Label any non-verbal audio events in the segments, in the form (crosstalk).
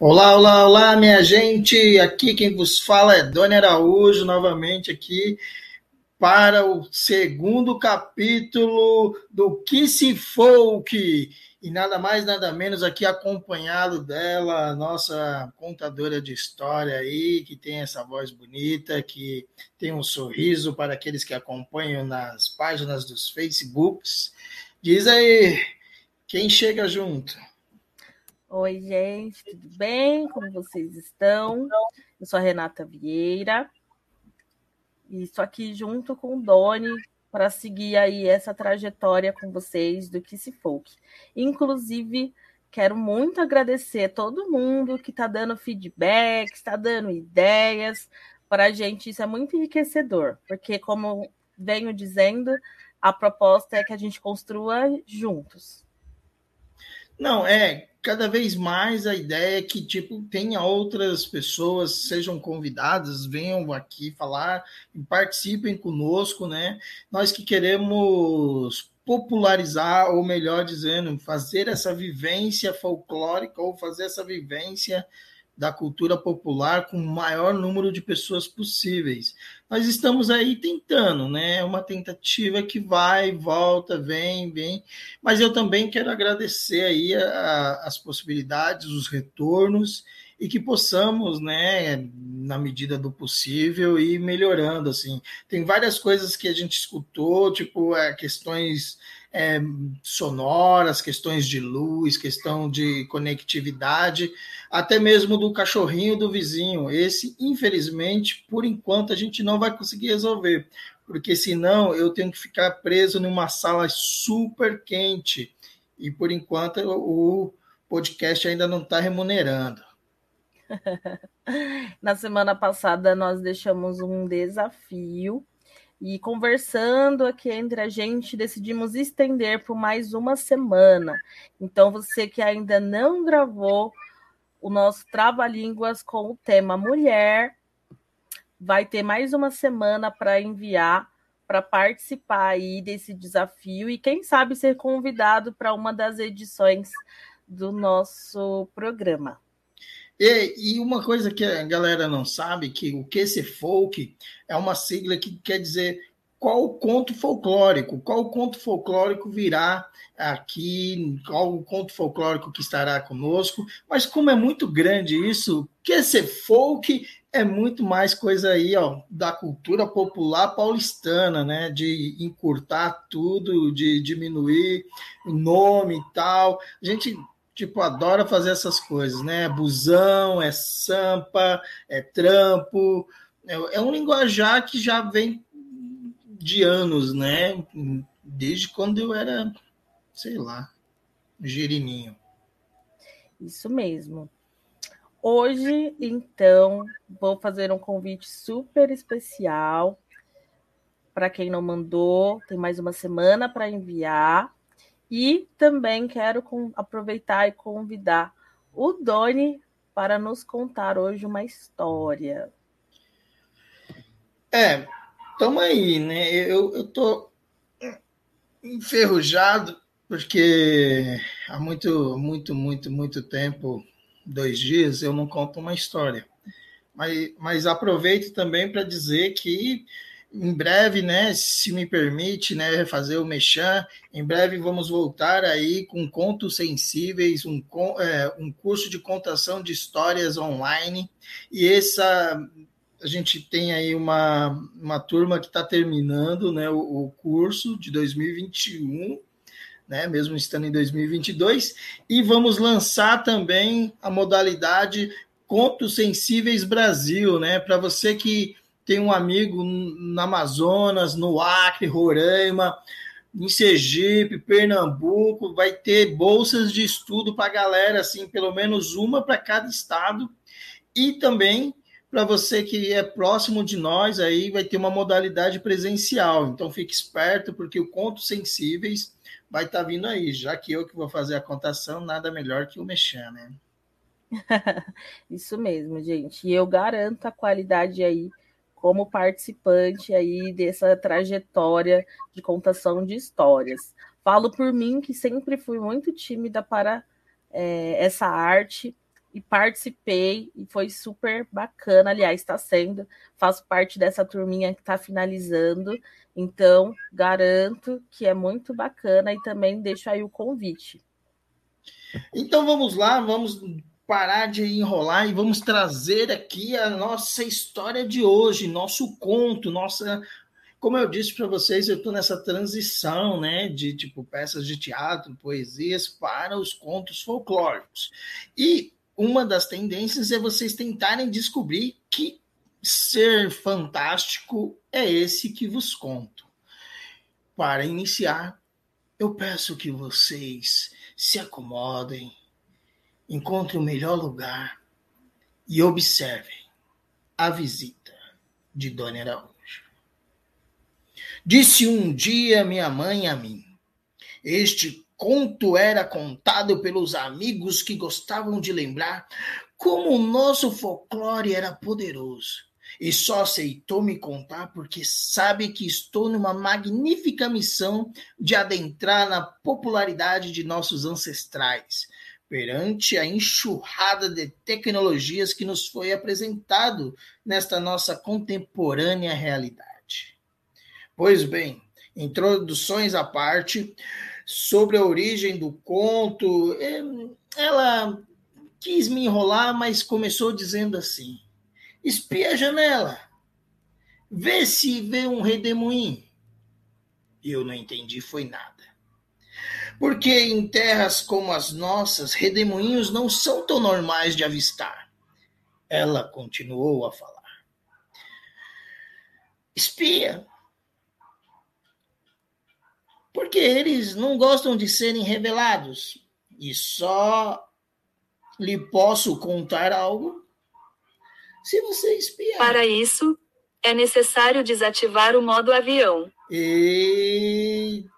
Olá, olá, olá, minha gente! Aqui quem vos fala é Dona Araújo, novamente aqui para o segundo capítulo do Kiss Folk. E nada mais, nada menos aqui acompanhado dela, nossa contadora de história aí, que tem essa voz bonita, que tem um sorriso para aqueles que acompanham nas páginas dos Facebooks. Diz aí, quem chega junto? Oi, gente, tudo bem? Como vocês estão? Eu sou a Renata Vieira e estou aqui junto com o Doni para seguir aí essa trajetória com vocês do Que Se Folk. Inclusive, quero muito agradecer a todo mundo que está dando feedback, está dando ideias para a gente. Isso é muito enriquecedor, porque, como venho dizendo, a proposta é que a gente construa juntos. Não, é, cada vez mais a ideia é que tipo tenha outras pessoas sejam convidadas venham aqui falar participem conosco né? Nós que queremos popularizar ou melhor dizendo fazer essa vivência folclórica ou fazer essa vivência da cultura popular com o maior número de pessoas possíveis. Nós estamos aí tentando, né? É uma tentativa que vai, volta, vem, vem. Mas eu também quero agradecer aí a, a, as possibilidades, os retornos e que possamos, né, na medida do possível, ir melhorando, assim. Tem várias coisas que a gente escutou, tipo, é, questões é, sonoras, questões de luz, questão de conectividade, até mesmo do cachorrinho do vizinho. Esse, infelizmente, por enquanto, a gente não vai conseguir resolver, porque senão eu tenho que ficar preso numa sala super quente. E por enquanto o podcast ainda não está remunerando. (laughs) Na semana passada nós deixamos um desafio e conversando aqui entre a gente, decidimos estender por mais uma semana. Então, você que ainda não gravou o nosso Trava-Línguas com o tema mulher, vai ter mais uma semana para enviar para participar aí desse desafio e quem sabe ser convidado para uma das edições do nosso programa. E, e, uma coisa que a galera não sabe, que o QC Folk é uma sigla que quer dizer qual conto folclórico, qual conto folclórico virá aqui, qual conto folclórico que estará conosco, mas como é muito grande isso, QC Folk é muito mais coisa aí, ó, da cultura popular paulistana, né? De encurtar tudo, de diminuir o nome e tal. A gente tipo, adora fazer essas coisas, né? Busão, é sampa, é trampo. É, é um linguajar que já vem de anos, né? Desde quando eu era, sei lá, girininho. Isso mesmo. Hoje, então, vou fazer um convite super especial para quem não mandou. Tem mais uma semana para enviar. E também quero aproveitar e convidar o Doni para nos contar hoje uma história. É, tamo aí, né? Eu, eu tô enferrujado porque há muito, muito, muito, muito tempo, dois dias, eu não conto uma história. Mas, mas aproveito também para dizer que em breve, né, se me permite, né, fazer o mechan, em breve vamos voltar aí com contos sensíveis, um, é, um curso de contação de histórias online, e essa a gente tem aí uma, uma turma que está terminando né, o, o, curso de 2021, né, mesmo estando em 2022, e vamos lançar também a modalidade Contos Sensíveis Brasil, né, para você que tem um amigo no Amazonas, no Acre, Roraima, em Sergipe, Pernambuco, vai ter bolsas de estudo para a galera, assim, pelo menos uma para cada estado. E também para você que é próximo de nós, aí vai ter uma modalidade presencial. Então fique esperto, porque o Contos Sensíveis vai estar tá vindo aí. Já que eu que vou fazer a contação, nada melhor que o Mexer, né? (laughs) Isso mesmo, gente. E eu garanto a qualidade aí como participante aí dessa trajetória de contação de histórias. Falo por mim que sempre fui muito tímida para é, essa arte, e participei e foi super bacana. Aliás, está sendo, faço parte dessa turminha que está finalizando, então garanto que é muito bacana e também deixo aí o convite. Então vamos lá, vamos parar de enrolar e vamos trazer aqui a nossa história de hoje, nosso conto, nossa. Como eu disse para vocês, eu estou nessa transição, né, de tipo peças de teatro, poesias para os contos folclóricos. E uma das tendências é vocês tentarem descobrir que ser fantástico é esse que vos conto. Para iniciar, eu peço que vocês se acomodem, encontrem o melhor lugar e observem a visita de Dona Araújo. Disse um dia minha mãe a mim: Este conto era contado pelos amigos que gostavam de lembrar como o nosso folclore era poderoso. E só aceitou me contar porque sabe que estou numa magnífica missão de adentrar na popularidade de nossos ancestrais, perante a enxurrada de tecnologias que nos foi apresentado nesta nossa contemporânea realidade. Pois bem, introduções à parte, sobre a origem do conto. É, ela quis me enrolar, mas começou dizendo assim: espia a janela, vê se vê um redemoinho. Eu não entendi foi nada. Porque em terras como as nossas, redemoinhos não são tão normais de avistar. Ela continuou a falar. Espia, porque eles não gostam de serem revelados. E só lhe posso contar algo se você espiar. Para isso, é necessário desativar o modo avião. Eita!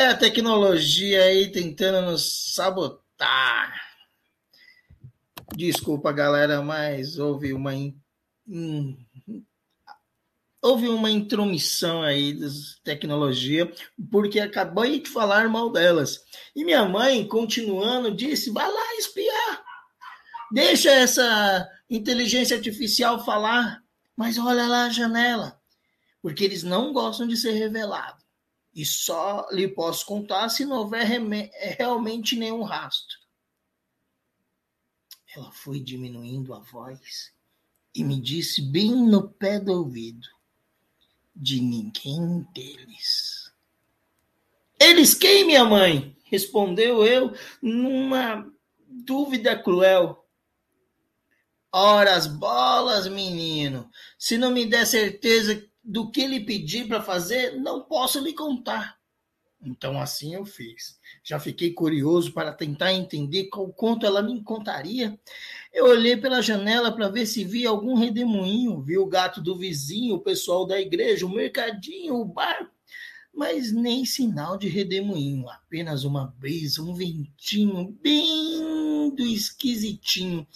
É a tecnologia aí tentando nos sabotar. Desculpa, galera, mas houve uma houve uma intromissão aí da tecnologia, porque acabei de falar mal delas. E minha mãe, continuando, disse: vai lá espiar. Deixa essa inteligência artificial falar, mas olha lá a janela. Porque eles não gostam de ser revelados. E só lhe posso contar se não houver realmente nenhum rastro. Ela foi diminuindo a voz e me disse bem no pé do ouvido: de ninguém deles. Eles quem, minha mãe? Respondeu eu numa dúvida cruel. Ora as bolas, menino. Se não me der certeza do que lhe pedi para fazer, não posso lhe contar. Então assim eu fiz. Já fiquei curioso para tentar entender qual conto ela me contaria. Eu olhei pela janela para ver se via algum redemoinho, vi o gato do vizinho, o pessoal da igreja, o mercadinho, o bar, mas nem sinal de redemoinho, apenas uma brisa, um ventinho bem do esquisitinho,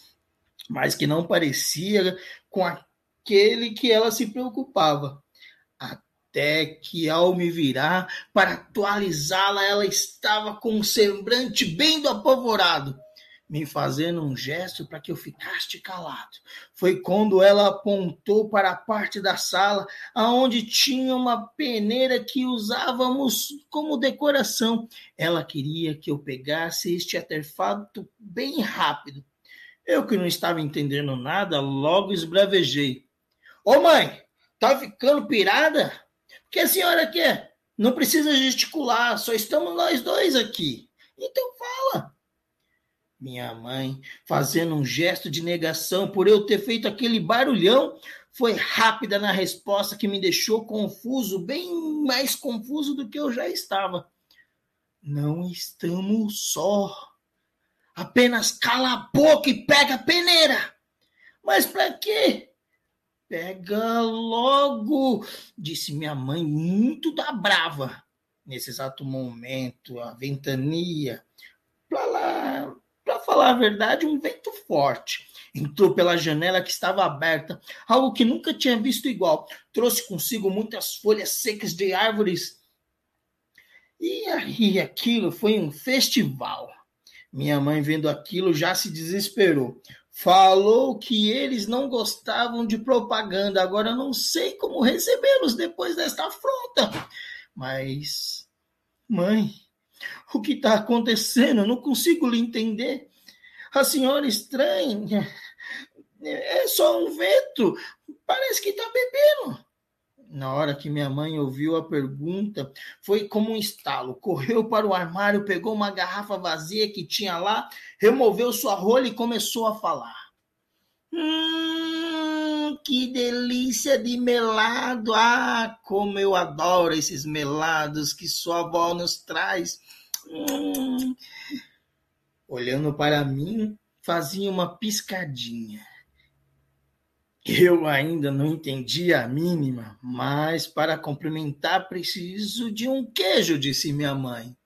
mas que não parecia com aquele que ela se preocupava até que, ao me virar para atualizá-la, ela estava com um semblante bem do apavorado, me fazendo um gesto para que eu ficasse calado. Foi quando ela apontou para a parte da sala aonde tinha uma peneira que usávamos como decoração. Ela queria que eu pegasse este artefato bem rápido. Eu que não estava entendendo nada, logo esbravejei. Ô mãe, tá ficando pirada? Que a senhora quer? Não precisa gesticular, só estamos nós dois aqui. Então fala. Minha mãe, fazendo um gesto de negação por eu ter feito aquele barulhão, foi rápida na resposta que me deixou confuso, bem mais confuso do que eu já estava. Não estamos só. Apenas cala a boca e pega a peneira. Mas para quê? Pega logo, disse minha mãe, muito da brava. Nesse exato momento, a ventania, para lá, para falar a verdade, um vento forte entrou pela janela que estava aberta, algo que nunca tinha visto igual. Trouxe consigo muitas folhas secas de árvores. E aí aquilo foi um festival. Minha mãe, vendo aquilo, já se desesperou. Falou que eles não gostavam de propaganda. Agora não sei como recebê-los depois desta afronta. Mas, mãe, o que está acontecendo? não consigo lhe entender. A senhora estranha. É só um vento. Parece que está bebendo. Na hora que minha mãe ouviu a pergunta, foi como um estalo. Correu para o armário, pegou uma garrafa vazia que tinha lá, removeu sua rolha e começou a falar. Hum, que delícia de melado! Ah, como eu adoro esses melados que sua avó nos traz. Hum. Olhando para mim, fazia uma piscadinha. Eu ainda não entendi a mínima, mas para complementar preciso de um queijo, disse minha mãe.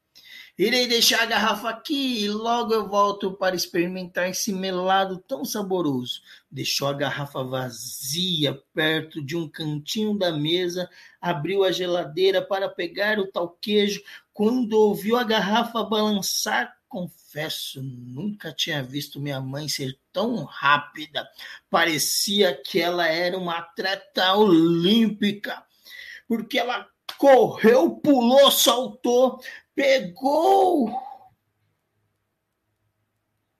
Irei deixar a garrafa aqui e logo eu volto para experimentar esse melado tão saboroso. Deixou a garrafa vazia perto de um cantinho da mesa, abriu a geladeira para pegar o tal queijo. Quando ouviu a garrafa balançar, confesso, nunca tinha visto minha mãe ser tão rápida. Parecia que ela era uma atleta olímpica, porque ela correu, pulou, saltou, pegou.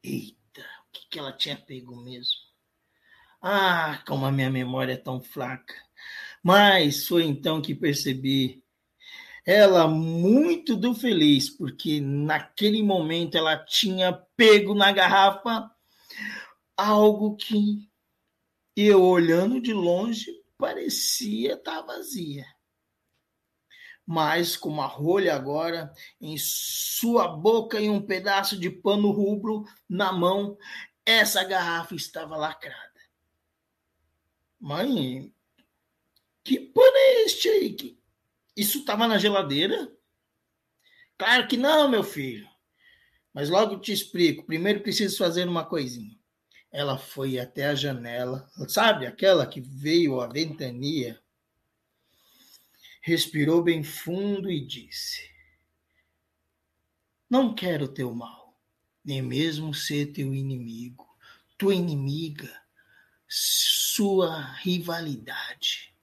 Eita, o que, que ela tinha pego mesmo? Ah, como a minha memória é tão fraca. Mas foi então que percebi ela muito do feliz, porque naquele momento ela tinha pego na garrafa algo que eu olhando de longe parecia estar tá vazia. Mas com uma rolha agora em sua boca e um pedaço de pano rubro na mão, essa garrafa estava lacrada. Mãe, que pano é este aí? Que, isso estava na geladeira? Claro que não, meu filho. Mas logo te explico. Primeiro preciso fazer uma coisinha. Ela foi até a janela, sabe aquela que veio a ventania? Respirou bem fundo e disse: Não quero teu mal, nem mesmo ser teu inimigo, tua inimiga, sua rivalidade.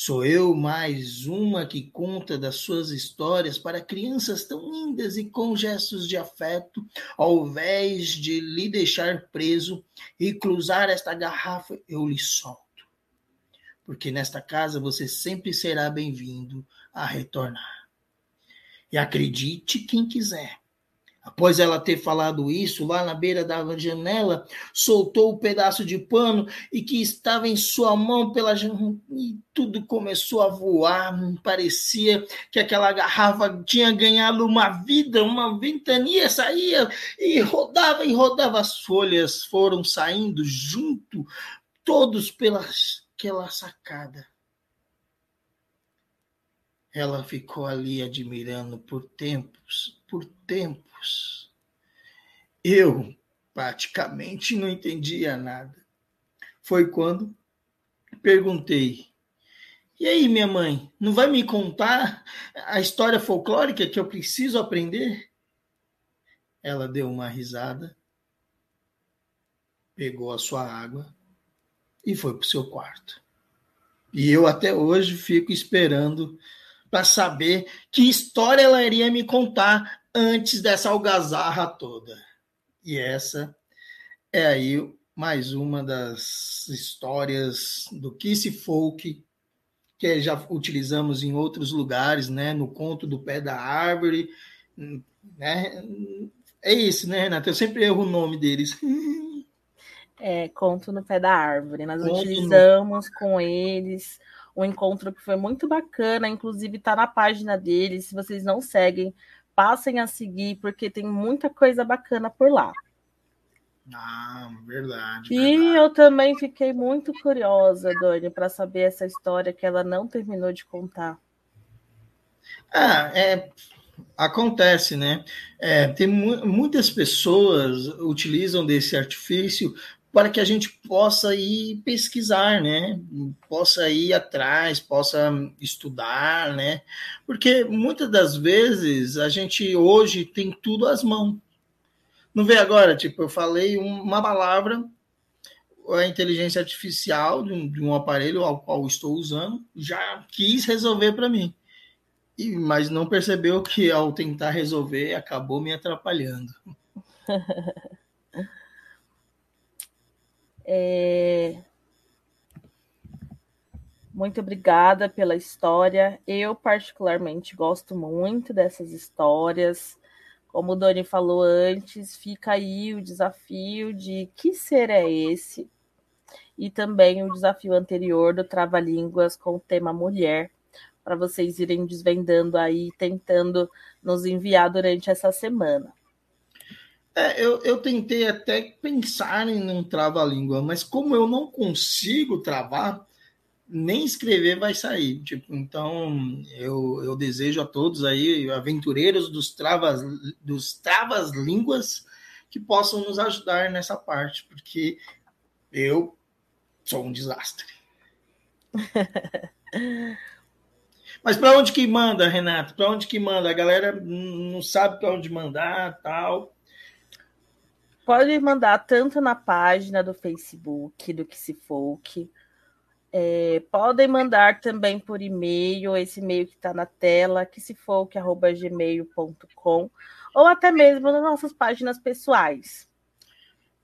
Sou eu mais uma que conta das suas histórias para crianças tão lindas e com gestos de afeto, ao invés de lhe deixar preso e cruzar esta garrafa, eu lhe solto. Porque nesta casa você sempre será bem-vindo a retornar. E acredite quem quiser, Após ela ter falado isso, lá na beira da janela, soltou o pedaço de pano e que estava em sua mão pela janela, e tudo começou a voar. Parecia que aquela garrafa tinha ganhado uma vida, uma ventania saía e rodava e rodava. As folhas foram saindo junto, todos pelaquela sacada. Ela ficou ali admirando por tempos, por tempos. Eu praticamente não entendia nada. Foi quando perguntei: E aí, minha mãe, não vai me contar a história folclórica que eu preciso aprender? Ela deu uma risada, pegou a sua água e foi para o seu quarto. E eu até hoje fico esperando para saber que história ela iria me contar antes dessa algazarra toda. E essa é aí mais uma das histórias do Kiss Folk que já utilizamos em outros lugares, né? No conto do pé da árvore, né? É isso, né, Renata? Eu sempre erro o nome deles. (laughs) É, conto no pé da árvore. Nós conto utilizamos no... com eles um encontro que foi muito bacana, inclusive está na página deles. Se vocês não seguem, passem a seguir, porque tem muita coisa bacana por lá. Ah, verdade. E verdade. eu também fiquei muito curiosa, Doni, para saber essa história que ela não terminou de contar. Ah, é, acontece, né? É, tem mu muitas pessoas utilizam desse artifício para que a gente possa ir pesquisar, né? Possa ir atrás, possa estudar, né? Porque muitas das vezes a gente hoje tem tudo às mãos. Não vê agora, tipo, eu falei uma palavra, a inteligência artificial de um, de um aparelho ao qual estou usando já quis resolver para mim. E, mas não percebeu que ao tentar resolver acabou me atrapalhando. (laughs) é... Muito obrigada pela história. Eu, particularmente, gosto muito dessas histórias. Como o Doni falou antes, fica aí o desafio de que ser é esse? E também o desafio anterior do Trava-Línguas com o tema mulher, para vocês irem desvendando aí, tentando nos enviar durante essa semana. É, eu, eu tentei até pensar em um trava-língua, mas como eu não consigo travar, nem escrever vai sair. Tipo, então eu, eu desejo a todos aí, aventureiros dos travas, dos travas línguas, que possam nos ajudar nessa parte, porque eu sou um desastre. (laughs) Mas para onde que manda, Renato? Para onde que manda? A galera não sabe para onde mandar, tal. Pode mandar tanto na página do Facebook do Que Se Folk, é, podem mandar também por e-mail, esse e-mail que está na tela, que se for que gmail.com, ou até mesmo nas nossas páginas pessoais.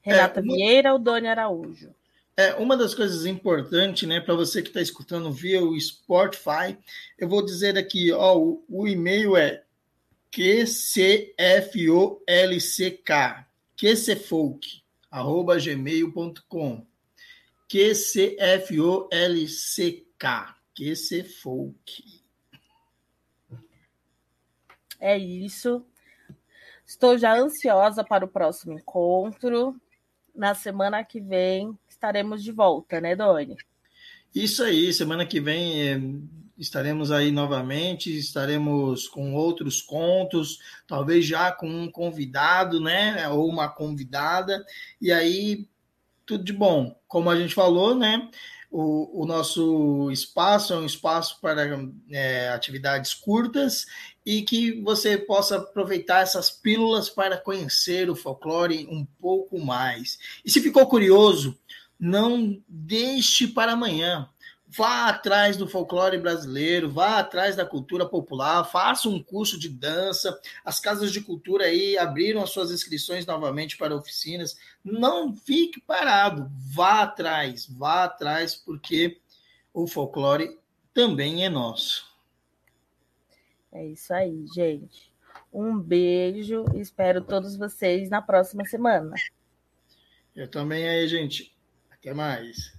Renata é, uma... Vieira ou Doni Araújo. É, uma das coisas importantes, né, para você que está escutando via o Spotify, eu vou dizer aqui, ó, o, o e-mail é qcfolck, qcfolk, arroba gmail.com. QCFOLCK. QCFOLK. É isso. Estou já ansiosa para o próximo encontro. Na semana que vem estaremos de volta, né, Doni? Isso aí, semana que vem é, estaremos aí novamente, estaremos com outros contos, talvez já com um convidado, né, ou uma convidada, e aí tudo de bom. Como a gente falou, né? O, o nosso espaço é um espaço para é, atividades curtas e que você possa aproveitar essas pílulas para conhecer o folclore um pouco mais. E se ficou curioso, não deixe para amanhã. Vá atrás do folclore brasileiro, vá atrás da cultura popular, faça um curso de dança. As casas de cultura aí abriram as suas inscrições novamente para oficinas. Não fique parado, vá atrás, vá atrás, porque o folclore também é nosso. É isso aí, gente. Um beijo, espero todos vocês na próxima semana. Eu também aí, gente. Até mais.